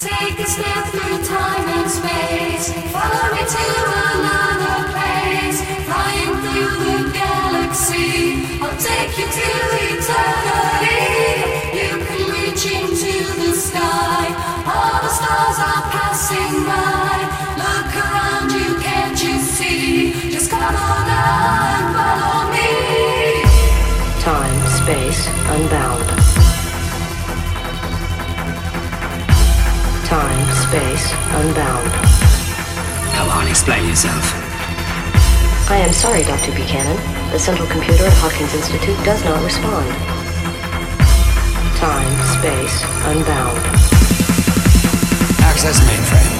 Take a step through time and space. Follow me to another place. Flying through the galaxy. I'll take you to eternity. You can reach into the sky. All the stars are passing by. Look around you, can't you see? Just come on and follow me. Time, space, unbound. Space, unbound. Come on, explain yourself. I am sorry, Dr. Buchanan. The central computer at Hopkins Institute does not respond. Time, space, unbound. Access mainframe.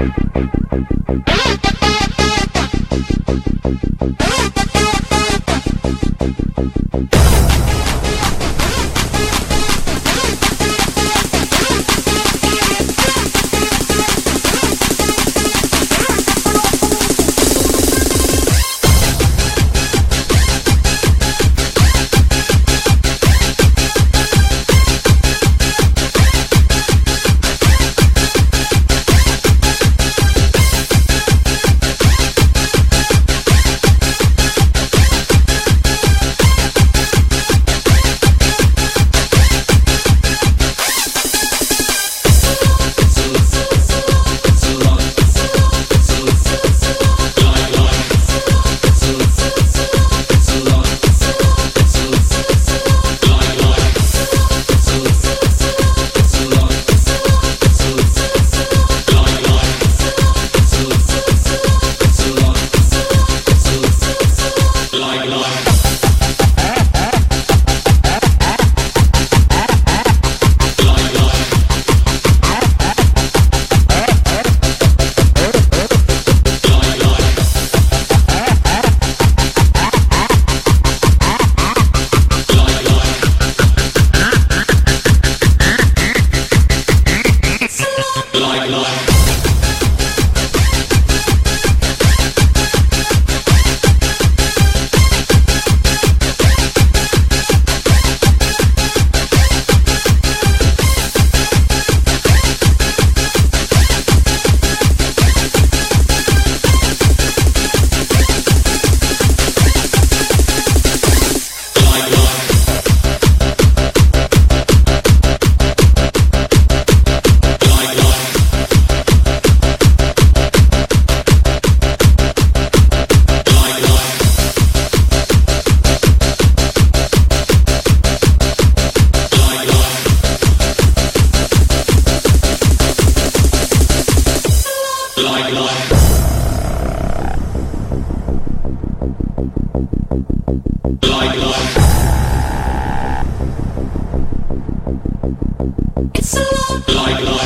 Bye. Tell